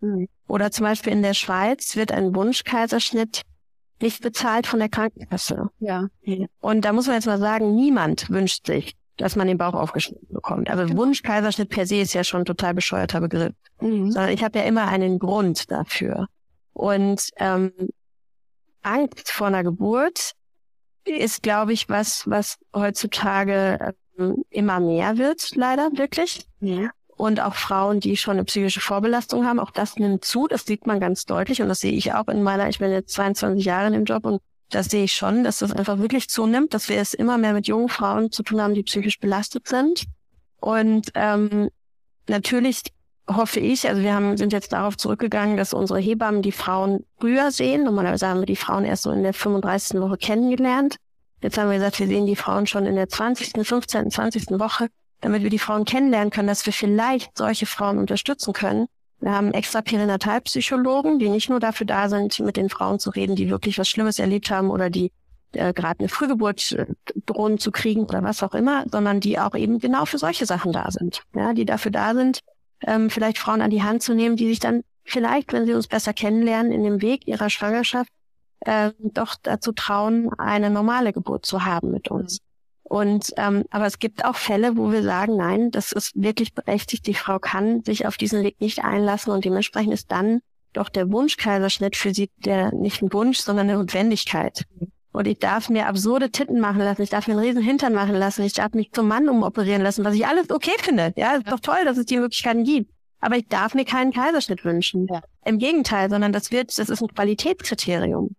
Mhm. Oder zum Beispiel in der Schweiz wird ein Wunschkaiserschnitt nicht bezahlt von der Krankenkasse. Ja. Und da muss man jetzt mal sagen, niemand wünscht sich, dass man den Bauch aufgeschnitten bekommt. Also genau. Wunschkaiserschnitt per se ist ja schon ein total bescheuerter Begriff. Mhm. Sondern ich habe ja immer einen Grund dafür. Und ähm, Angst vor einer Geburt ist, glaube ich, was, was heutzutage ähm, immer mehr wird, leider wirklich. Ja. und auch Frauen, die schon eine psychische Vorbelastung haben. Auch das nimmt zu, das sieht man ganz deutlich und das sehe ich auch in meiner, ich bin jetzt 22 Jahre im Job und das sehe ich schon, dass das einfach wirklich zunimmt, dass wir es immer mehr mit jungen Frauen zu tun haben, die psychisch belastet sind. Und ähm, natürlich hoffe ich, also wir haben, sind jetzt darauf zurückgegangen, dass unsere Hebammen die Frauen früher sehen. Normalerweise haben wir die Frauen erst so in der 35. Woche kennengelernt. Jetzt haben wir gesagt, wir sehen die Frauen schon in der 20., 15., 20. Woche, damit wir die Frauen kennenlernen können, dass wir vielleicht solche Frauen unterstützen können. Wir haben extra Perinatalpsychologen, die nicht nur dafür da sind, mit den Frauen zu reden, die wirklich was Schlimmes erlebt haben oder die äh, gerade eine Frühgeburt äh, drohen zu kriegen oder was auch immer, sondern die auch eben genau für solche Sachen da sind. Ja, die dafür da sind, ähm, vielleicht Frauen an die Hand zu nehmen, die sich dann vielleicht, wenn sie uns besser kennenlernen, in dem Weg ihrer Schwangerschaft äh, doch dazu trauen, eine normale Geburt zu haben mit uns. Und ähm, aber es gibt auch Fälle, wo wir sagen, nein, das ist wirklich berechtigt. Die Frau kann sich auf diesen Weg nicht einlassen und dementsprechend ist dann doch der Wunschkaiserschnitt für sie der nicht ein Wunsch, sondern eine Notwendigkeit. Und ich darf mir absurde Titten machen lassen, ich darf mir einen riesen Hintern machen lassen, ich darf mich zum Mann umoperieren lassen, was ich alles okay finde. Ja, ist doch toll, dass es die Möglichkeiten gibt. Aber ich darf mir keinen Kaiserschnitt wünschen. Ja. Im Gegenteil, sondern das wird, das ist ein Qualitätskriterium.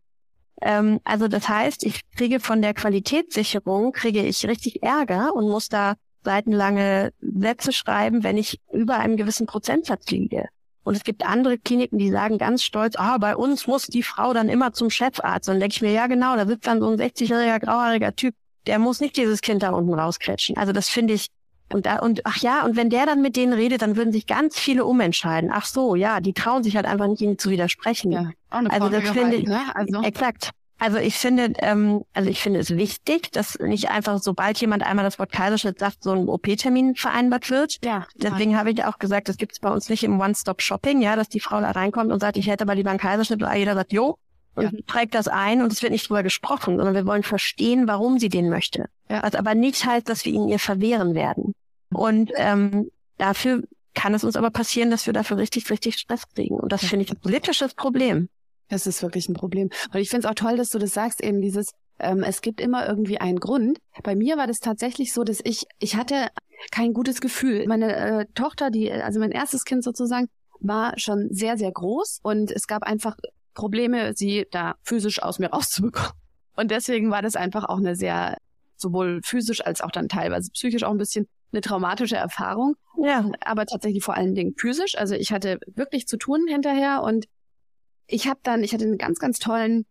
Ähm, also das heißt, ich kriege von der Qualitätssicherung, kriege ich richtig Ärger und muss da seitenlange Sätze schreiben, wenn ich über einem gewissen Prozentsatz liege. Und es gibt andere Kliniken, die sagen ganz stolz, ah, bei uns muss die Frau dann immer zum Chefarzt. Und dann denke ich mir, ja genau, da sitzt dann so ein 60-jähriger grauhaariger Typ, der muss nicht dieses Kind da unten rausquetschen. Also das finde ich, und da, und ach ja, und wenn der dann mit denen redet, dann würden sich ganz viele umentscheiden. Ach so, ja, die trauen sich halt einfach nicht, ihnen zu widersprechen. Ja, also das finde ich, ne? also. exakt. Also ich finde, ähm, also ich finde es wichtig, dass nicht einfach, sobald jemand einmal das Wort Kaiserschnitt sagt, so ein OP-Termin vereinbart wird. Ja. Deswegen habe ich auch gesagt, das gibt es bei uns nicht im One-Stop-Shopping, ja, dass die Frau da reinkommt und sagt, ich hätte aber lieber einen Kaiserschnitt, und jeder sagt, jo, und ja. trägt das ein und es wird nicht drüber gesprochen, sondern wir wollen verstehen, warum sie den möchte. Ja. Was aber nicht heißt, dass wir ihn ihr verwehren werden. Und ähm, dafür kann es uns aber passieren, dass wir dafür richtig, richtig Stress kriegen. Und das finde ich ein politisches Problem. Das ist wirklich ein Problem. Und ich finde es auch toll, dass du das sagst, eben dieses, ähm, es gibt immer irgendwie einen Grund. Bei mir war das tatsächlich so, dass ich, ich hatte kein gutes Gefühl. Meine äh, Tochter, die, also mein erstes Kind sozusagen, war schon sehr, sehr groß und es gab einfach Probleme, sie da physisch aus mir rauszubekommen. Und deswegen war das einfach auch eine sehr, sowohl physisch als auch dann teilweise psychisch auch ein bisschen eine traumatische Erfahrung. Ja. Aber tatsächlich vor allen Dingen physisch. Also ich hatte wirklich zu tun hinterher und ich habe dann, ich hatte einen ganz, ganz tollen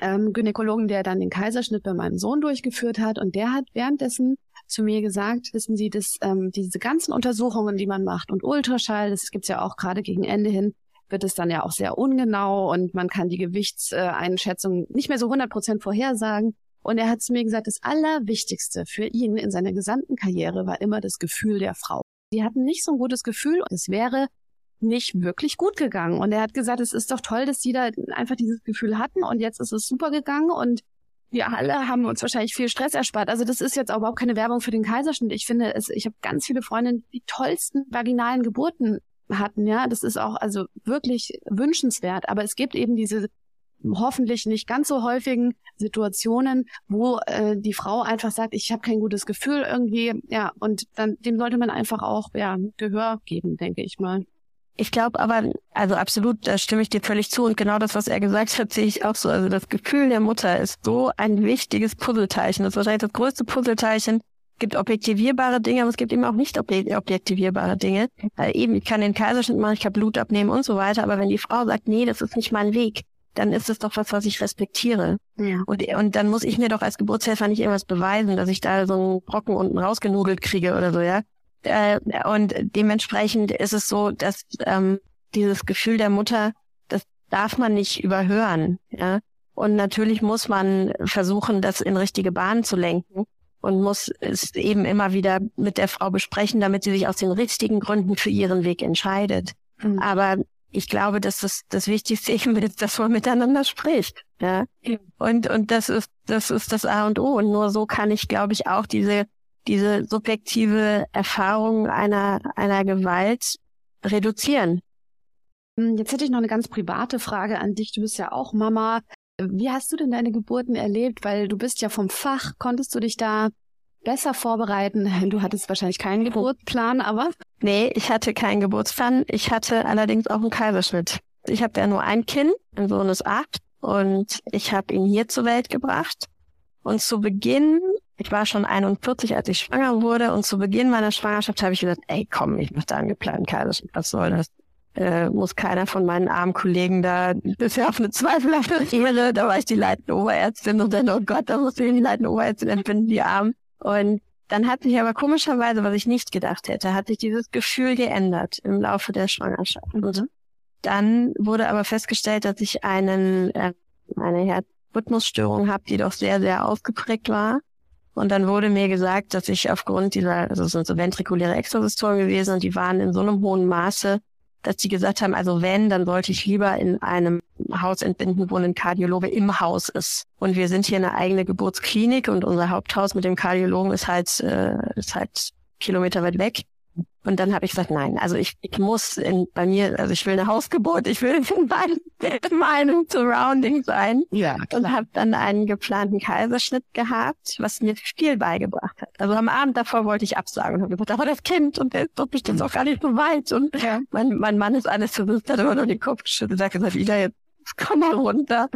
ähm, Gynäkologen, der dann den Kaiserschnitt bei meinem Sohn durchgeführt hat und der hat währenddessen zu mir gesagt, wissen Sie, dass ähm, diese ganzen Untersuchungen, die man macht und Ultraschall, das gibt's ja auch gerade gegen Ende hin, wird es dann ja auch sehr ungenau und man kann die Gewichtseinschätzung nicht mehr so 100 Prozent vorhersagen. Und er hat zu mir gesagt, das Allerwichtigste für ihn in seiner gesamten Karriere war immer das Gefühl der Frau. Sie hatten nicht so ein gutes Gefühl. Es wäre nicht wirklich gut gegangen. Und er hat gesagt, es ist doch toll, dass die da einfach dieses Gefühl hatten und jetzt ist es super gegangen und wir alle haben uns wahrscheinlich viel Stress erspart. Also das ist jetzt auch überhaupt keine Werbung für den Kaiserschnitt. Ich finde, es, ich habe ganz viele Freundinnen, die tollsten vaginalen Geburten hatten. Ja, das ist auch also wirklich wünschenswert. Aber es gibt eben diese hoffentlich nicht ganz so häufigen Situationen, wo äh, die Frau einfach sagt, ich habe kein gutes Gefühl irgendwie, ja, und dann dem sollte man einfach auch ja Gehör geben, denke ich mal. Ich glaube aber, also absolut, da stimme ich dir völlig zu. Und genau das, was er gesagt hat, sehe ich auch so. Also das Gefühl der Mutter ist so ein wichtiges Puzzleteilchen. Das ist wahrscheinlich das größte Puzzleteilchen. Es gibt objektivierbare Dinge, aber es gibt eben auch nicht objektivierbare Dinge. Weil eben, ich kann den Kaiserschnitt machen, ich kann Blut abnehmen und so weiter. Aber wenn die Frau sagt, nee, das ist nicht mein Weg, dann ist es doch was, was ich respektiere. Ja. Und, und dann muss ich mir doch als Geburtshelfer nicht irgendwas beweisen, dass ich da so einen Brocken unten rausgenudelt kriege oder so, ja. Äh, und dementsprechend ist es so, dass ähm, dieses Gefühl der Mutter, das darf man nicht überhören. Ja? Und natürlich muss man versuchen, das in richtige Bahnen zu lenken und muss es eben immer wieder mit der Frau besprechen, damit sie sich aus den richtigen Gründen für ihren Weg entscheidet. Mhm. Aber ich glaube, dass das das Wichtigste eben ist, dass man miteinander spricht. Ja? Und und das ist das ist das A und O. Und nur so kann ich, glaube ich, auch diese diese subjektive Erfahrung einer, einer Gewalt reduzieren. Hm, jetzt hätte ich noch eine ganz private Frage an dich. Du bist ja auch Mama. Wie hast du denn deine Geburten erlebt? Weil du bist ja vom Fach. Konntest du dich da besser vorbereiten? Du hattest wahrscheinlich keinen Geburtsplan, aber Nee, ich hatte keinen Geburtsplan. Ich hatte allerdings auch einen Kaiserschnitt. Ich habe ja nur ein Kind, mein Sohn ist acht und ich habe ihn hier zur Welt gebracht. Und zu Beginn, ich war schon 41, als ich schwanger wurde und zu Beginn meiner Schwangerschaft habe ich gesagt, ey komm, ich mache da einen geplanten Kaiserschnitt, was soll das? Äh, muss keiner von meinen armen Kollegen da, ja auf eine zweifelhafte Ehre, da war ich die leitende Oberärztin und dann, oh Gott, da muss ich die leitende Oberärztin entbinden, die Armen. Und dann hat sich aber komischerweise, was ich nicht gedacht hätte, hat sich dieses Gefühl geändert im Laufe der Schwangerschaft. Mhm. Dann wurde aber festgestellt, dass ich einen, äh, eine Herzrhythmusstörung habe, die doch sehr, sehr ausgeprägt war. Und dann wurde mir gesagt, dass ich aufgrund dieser, also es sind so ventrikuläre Extrasystolen gewesen und die waren in so einem hohen Maße, dass die gesagt haben, also wenn, dann sollte ich lieber in einem Haus entbinden, wo ein Kardiologe im Haus ist. Und wir sind hier eine eigene Geburtsklinik und unser Haupthaus mit dem Kardiologen ist halt, äh, ist halt Kilometer weit weg. Und dann habe ich gesagt, nein, also ich, ich muss in, bei mir, also ich will eine Hausgeburt, ich will in meinem, in meinem Surrounding sein. Ja, klar. Und habe dann einen geplanten Kaiserschnitt gehabt, was mir viel beigebracht hat. Also am Abend davor wollte ich absagen und habe gesagt, aber das Kind und der ist doch bestimmt auch gar nicht so weit. Und ja. mein, mein Mann ist alles so, hat immer nur den Kopf geschüttelt und hat gesagt, wieder jetzt komm mal runter.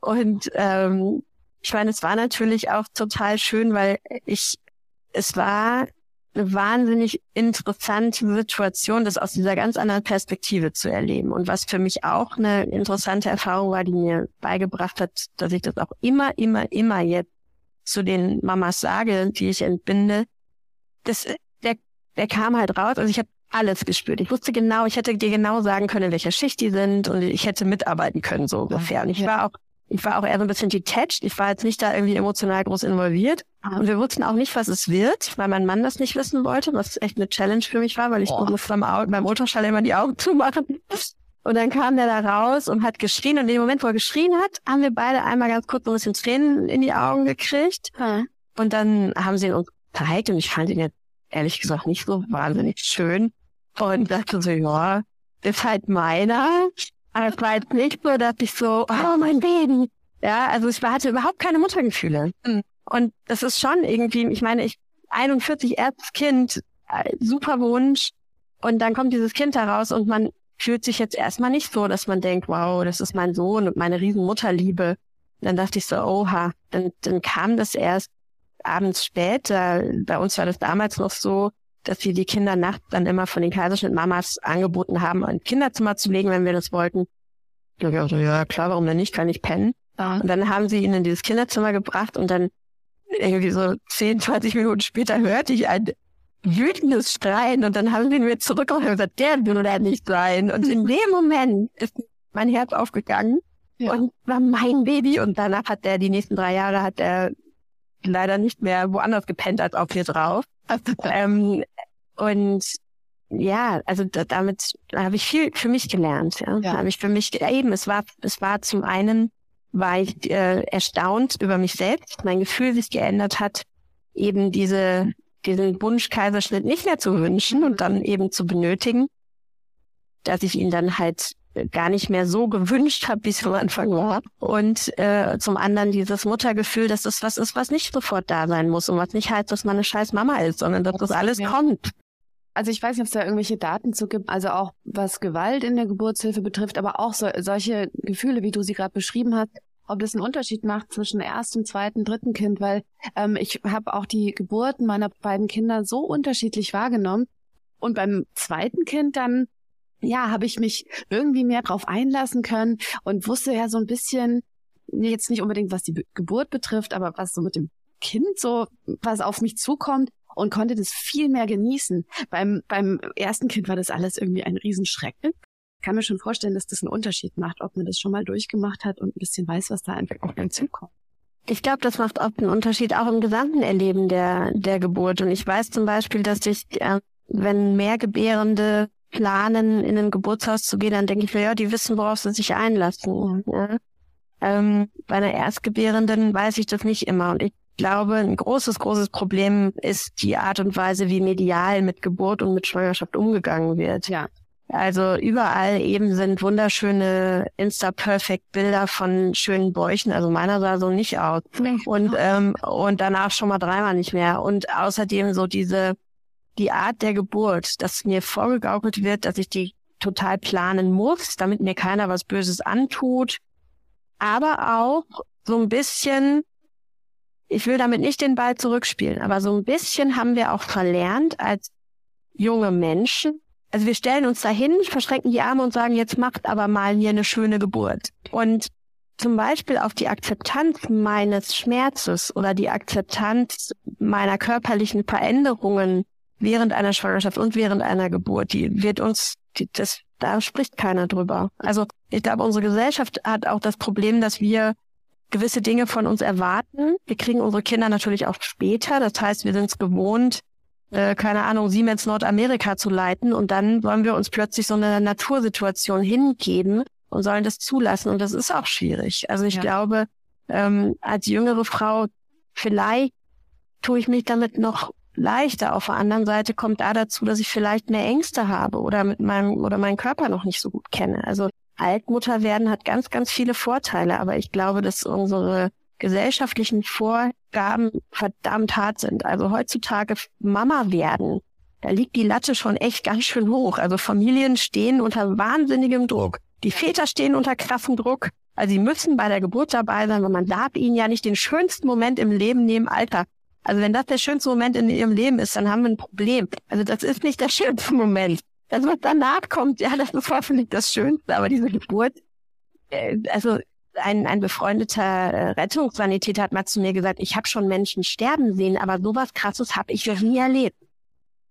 Und ähm, ich meine, es war natürlich auch total schön, weil ich, es war eine wahnsinnig interessante Situation, das aus dieser ganz anderen Perspektive zu erleben. Und was für mich auch eine interessante Erfahrung war, die mir beigebracht hat, dass ich das auch immer, immer, immer jetzt zu den Mamas sage, die ich entbinde, das, der, der kam halt raus. Also ich habe alles gespürt. Ich wusste genau, ich hätte dir genau sagen können, in welcher Schicht die sind und ich hätte mitarbeiten können, so ungefähr. Und ich war auch ich war auch eher so ein bisschen detached. Ich war jetzt nicht da irgendwie emotional groß involviert. Und wir wussten auch nicht, was es wird, weil mein Mann das nicht wissen wollte, was echt eine Challenge für mich war, weil ich oh. musste beim, beim Ultraschall immer die Augen zumachen. Und dann kam der da raus und hat geschrien. Und in dem Moment, wo er geschrien hat, haben wir beide einmal ganz kurz ein bisschen Tränen in die Augen gekriegt. Hm. Und dann haben sie ihn uns gezeigt und ich fand ihn jetzt ehrlich gesagt nicht so wahnsinnig schön. Und dachte so, ja, ist halt meiner. Aber es war jetzt nicht so, dass ich so, oh mein Baby. Ja, also ich hatte überhaupt keine Muttergefühle. Mhm. Und das ist schon irgendwie, ich meine, ich 41 erstes Kind, äh, super Wunsch. Und dann kommt dieses Kind heraus und man fühlt sich jetzt erstmal nicht so, dass man denkt, wow, das ist mein Sohn und meine Riesenmutterliebe. Und dann dachte ich so, oha, dann, dann kam das erst abends später. Bei uns war das damals noch so, dass wir die Kinder nachts dann immer von den Kaiserschnitt-Mamas angeboten haben, ein Kinderzimmer zu legen, wenn wir das wollten. Ich so, ja klar, warum denn nicht, kann ich pennen. Ja. Und dann haben sie ihn in dieses Kinderzimmer gebracht und dann irgendwie so 10, 20 Minuten später hörte ich ein wütendes Schreien und dann haben sie mir zurückgeholt und gesagt, der will da nicht sein. Und in dem Moment ist mein Herz aufgegangen ja. und war mein Baby und danach hat er die nächsten drei Jahre hat er leider nicht mehr woanders gepennt als auf mir drauf. ähm, und ja, also da, damit habe ich viel für mich gelernt. Ja, ja. habe ich für mich eben. Es war, es war zum einen war ich äh, erstaunt über mich selbst, mein Gefühl sich geändert hat, eben diese diesen Wunsch-Kaiserschnitt nicht mehr zu wünschen und dann eben zu benötigen, dass ich ihn dann halt gar nicht mehr so gewünscht habe, wie es am Anfang war. Und äh, zum anderen dieses Muttergefühl, dass das was ist, was nicht sofort da sein muss und was nicht heißt, dass man eine scheiß Mama ist, sondern dass das alles ja. kommt. Also ich weiß nicht, ob es da irgendwelche Daten zu gibt, also auch was Gewalt in der Geburtshilfe betrifft, aber auch so, solche Gefühle, wie du sie gerade beschrieben hast, ob das einen Unterschied macht zwischen erstem, zweiten, dritten Kind, weil ähm, ich habe auch die Geburten meiner beiden Kinder so unterschiedlich wahrgenommen. Und beim zweiten Kind dann ja, habe ich mich irgendwie mehr drauf einlassen können und wusste ja so ein bisschen, jetzt nicht unbedingt, was die Geburt betrifft, aber was so mit dem Kind so, was auf mich zukommt und konnte das viel mehr genießen. Beim, beim ersten Kind war das alles irgendwie ein Riesenschreck. Ich kann mir schon vorstellen, dass das einen Unterschied macht, ob man das schon mal durchgemacht hat und ein bisschen weiß, was da einfach auf einen zukommt. Ich glaube, das macht oft einen Unterschied auch im gesamten Erleben der, der Geburt. Und ich weiß zum Beispiel, dass ich, äh, wenn mehr Gebärende planen, in ein Geburtshaus zu gehen, dann denke ich mir, ja, die wissen, worauf sie sich einlassen. Ja. Ähm, bei einer Erstgebärenden weiß ich das nicht immer. Und ich glaube, ein großes, großes Problem ist die Art und Weise, wie medial mit Geburt und mit Schwangerschaft umgegangen wird. Ja. Also überall eben sind wunderschöne Insta-Perfect-Bilder von schönen Bäuchen. Also meiner sah so nicht aus. Und, ähm, und danach schon mal dreimal nicht mehr. Und außerdem so diese die Art der Geburt, dass mir vorgegaukelt wird, dass ich die total planen muss, damit mir keiner was Böses antut, aber auch so ein bisschen, ich will damit nicht den Ball zurückspielen, aber so ein bisschen haben wir auch verlernt als junge Menschen, also wir stellen uns dahin, verschränken die Arme und sagen, jetzt macht aber mal hier eine schöne Geburt. Und zum Beispiel auf die Akzeptanz meines Schmerzes oder die Akzeptanz meiner körperlichen Veränderungen während einer Schwangerschaft und während einer Geburt, die wird uns, die, das, da spricht keiner drüber. Also ich glaube, unsere Gesellschaft hat auch das Problem, dass wir gewisse Dinge von uns erwarten. Wir kriegen unsere Kinder natürlich auch später. Das heißt, wir sind es gewohnt, äh, keine Ahnung, Siemens Nordamerika zu leiten und dann wollen wir uns plötzlich so eine Natursituation hingeben und sollen das zulassen und das ist auch schwierig. Also ich ja. glaube, ähm, als jüngere Frau vielleicht tue ich mich damit noch leichter. Auf der anderen Seite kommt da dazu, dass ich vielleicht mehr Ängste habe oder mit meinem oder meinen Körper noch nicht so gut kenne. Also Altmutter werden hat ganz, ganz viele Vorteile, aber ich glaube, dass unsere gesellschaftlichen Vorgaben verdammt hart sind. Also heutzutage Mama werden, da liegt die Latte schon echt ganz schön hoch. Also Familien stehen unter wahnsinnigem Druck. Die Väter stehen unter krassem Druck. Also sie müssen bei der Geburt dabei sein, weil man darf ihnen ja nicht den schönsten Moment im Leben nehmen, Alter. Also wenn das der schönste Moment in ihrem Leben ist, dann haben wir ein Problem. Also das ist nicht der schönste Moment. Das, was danach kommt, ja, das ist hoffentlich das Schönste, aber diese Geburt, äh, also ein, ein befreundeter äh, Rettungssanitäter hat mal zu mir gesagt, ich habe schon Menschen sterben sehen, aber sowas krasses habe ich noch nie erlebt.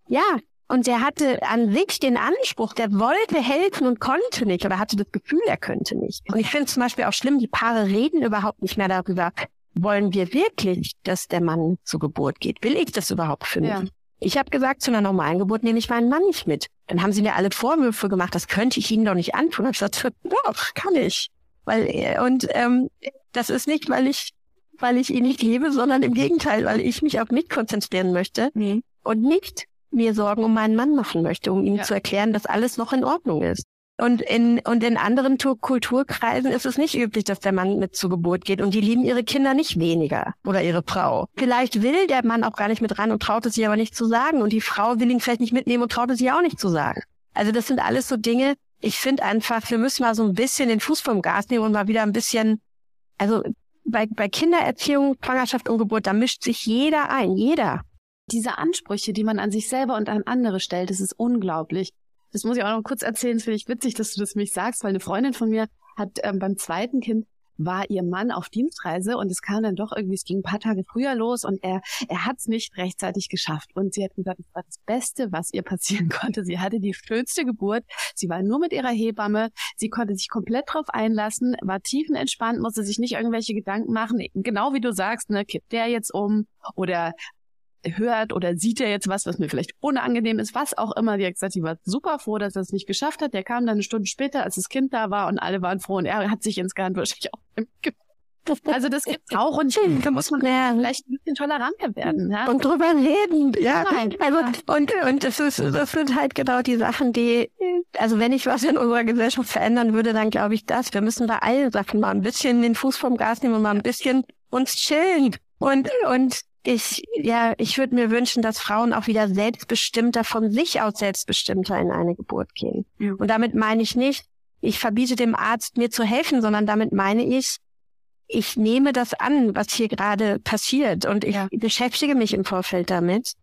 Ja, und der hatte an sich den Anspruch, der wollte helfen und konnte nicht oder hatte das Gefühl, er könnte nicht. Und ich finde zum Beispiel auch schlimm, die Paare reden überhaupt nicht mehr darüber, wollen wir wirklich, dass der Mann zur Geburt geht? Will ich das überhaupt für mich? Ja. Ich habe gesagt, zu einer normalen Geburt nehme ich meinen Mann nicht mit. Dann haben sie mir alle Vorwürfe gemacht, das könnte ich ihnen doch nicht antun. Ich habe gesagt, doch, kann ich. Weil, und ähm, das ist nicht, weil ich, weil ich ihn nicht liebe, sondern im Gegenteil, weil ich mich auf mich konzentrieren möchte mhm. und nicht mir Sorgen um meinen Mann machen möchte, um ihm ja. zu erklären, dass alles noch in Ordnung ist. Und in, und in anderen Kulturkreisen ist es nicht üblich, dass der Mann mit zur Geburt geht und die lieben ihre Kinder nicht weniger oder ihre Frau. Vielleicht will der Mann auch gar nicht mit ran und traut es sich aber nicht zu sagen und die Frau will ihn vielleicht nicht mitnehmen und traut es sich auch nicht zu sagen. Also das sind alles so Dinge, ich finde einfach, wir müssen mal so ein bisschen den Fuß vom Gas nehmen und mal wieder ein bisschen, also bei, bei Kindererziehung, Schwangerschaft und Geburt, da mischt sich jeder ein, jeder. Diese Ansprüche, die man an sich selber und an andere stellt, das ist unglaublich. Das muss ich auch noch kurz erzählen, finde ich witzig, dass du das mich sagst, weil eine Freundin von mir hat ähm, beim zweiten Kind war ihr Mann auf Dienstreise und es kam dann doch irgendwie, es ging ein paar Tage früher los und er, er hat es nicht rechtzeitig geschafft. Und sie hat gesagt, es war das Beste, was ihr passieren konnte. Sie hatte die schönste Geburt. Sie war nur mit ihrer Hebamme. Sie konnte sich komplett drauf einlassen, war tiefenentspannt, musste sich nicht irgendwelche Gedanken machen. Genau wie du sagst, ne, kippt der jetzt um oder hört oder sieht er jetzt was, was mir vielleicht unangenehm ist, was auch immer. Die hat gesagt, sie war super froh, dass er es nicht geschafft hat. Der kam dann eine Stunde später, als das Kind da war und alle waren froh und er hat sich ins Garn wahrscheinlich auch also das gibt's auch und da muss man ja vielleicht ein bisschen toleranter werden. Ja? Und drüber reden, ja. Nein. Also, und, und das, ist, das sind halt genau die Sachen, die, also wenn ich was in unserer Gesellschaft verändern würde, dann glaube ich das. Wir müssen bei allen Sachen mal ein bisschen den Fuß vom Gas nehmen und mal ein bisschen uns chillen. Und, und ich, ja, ich würde mir wünschen, dass Frauen auch wieder selbstbestimmter von sich aus selbstbestimmter in eine Geburt gehen. Ja. Und damit meine ich nicht, ich verbiete dem Arzt mir zu helfen, sondern damit meine ich, ich nehme das an, was hier gerade passiert und ich ja. beschäftige mich im Vorfeld damit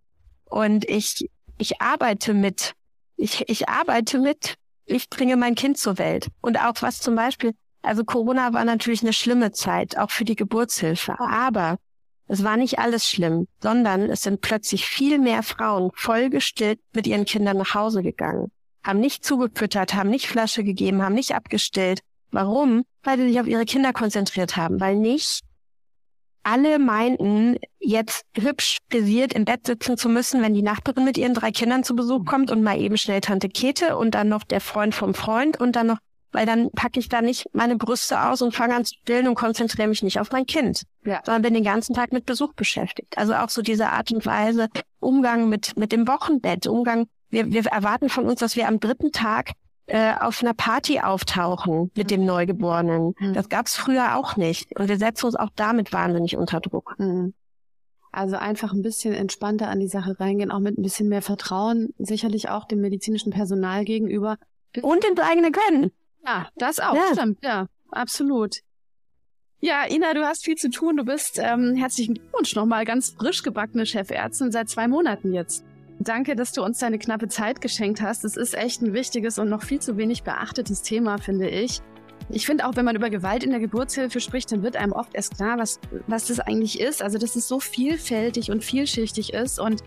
und ich, ich arbeite mit, ich, ich arbeite mit, ich bringe mein Kind zur Welt und auch was zum Beispiel, also Corona war natürlich eine schlimme Zeit, auch für die Geburtshilfe, aber es war nicht alles schlimm, sondern es sind plötzlich viel mehr Frauen vollgestillt mit ihren Kindern nach Hause gegangen, haben nicht zugefüttert, haben nicht Flasche gegeben, haben nicht abgestillt. Warum? Weil sie sich auf ihre Kinder konzentriert haben, weil nicht alle meinten, jetzt hübsch frisiert im Bett sitzen zu müssen, wenn die Nachbarin mit ihren drei Kindern zu Besuch kommt und mal eben schnell Tante Kete und dann noch der Freund vom Freund und dann noch weil dann packe ich da nicht meine Brüste aus und fange an zu stillen und konzentriere mich nicht auf mein Kind, ja. sondern bin den ganzen Tag mit Besuch beschäftigt. Also auch so diese Art und Weise, Umgang mit, mit dem Wochenbett, Umgang, wir, wir erwarten von uns, dass wir am dritten Tag äh, auf einer Party auftauchen mit dem Neugeborenen. Mhm. Das gab's früher auch nicht. Und wir setzen uns auch damit wahnsinnig unter Druck. Mhm. Also einfach ein bisschen entspannter an die Sache reingehen, auch mit ein bisschen mehr Vertrauen, sicherlich auch dem medizinischen Personal gegenüber. Und ins eigene Können. Ja, das auch, ja. stimmt, ja, absolut. Ja, Ina, du hast viel zu tun. Du bist ähm, herzlichen Glückwunsch nochmal ganz frisch gebackene Chefärztin seit zwei Monaten jetzt. Danke, dass du uns deine knappe Zeit geschenkt hast. Es ist echt ein wichtiges und noch viel zu wenig beachtetes Thema, finde ich. Ich finde auch, wenn man über Gewalt in der Geburtshilfe spricht, dann wird einem oft erst klar, was, was das eigentlich ist. Also, dass es so vielfältig und vielschichtig ist und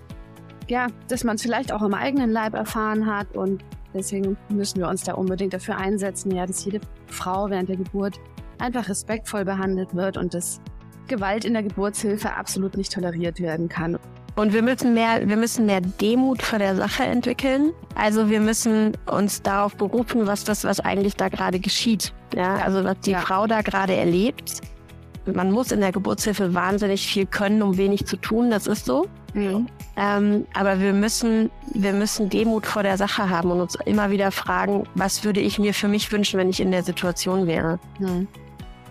ja, dass man es vielleicht auch im eigenen Leib erfahren hat und deswegen müssen wir uns da unbedingt dafür einsetzen, ja, dass jede Frau während der Geburt einfach respektvoll behandelt wird und dass Gewalt in der Geburtshilfe absolut nicht toleriert werden kann. Und wir müssen mehr, wir müssen mehr Demut vor der Sache entwickeln. Also wir müssen uns darauf berufen, was das, was eigentlich da gerade geschieht. Ja, also was die ja. Frau da gerade erlebt. Man muss in der Geburtshilfe wahnsinnig viel können, um wenig zu tun. Das ist so. Mhm. Ähm, aber wir müssen, wir müssen Demut vor der Sache haben und uns immer wieder fragen, was würde ich mir für mich wünschen, wenn ich in der Situation wäre. Mhm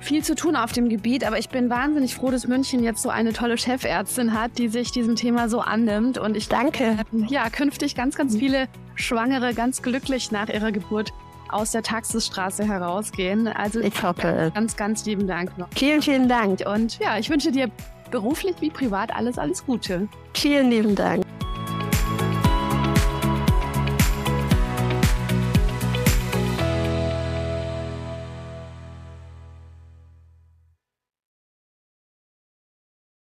viel zu tun auf dem Gebiet, aber ich bin wahnsinnig froh, dass München jetzt so eine tolle Chefärztin hat, die sich diesem Thema so annimmt. Und ich danke, ja, künftig ganz, ganz viele Schwangere ganz glücklich nach ihrer Geburt aus der Taxisstraße herausgehen. Also ich hoffe. Ganz, ganz lieben Dank noch. Vielen, vielen Dank. Und ja, ich wünsche dir beruflich wie privat alles, alles Gute. Vielen lieben Dank.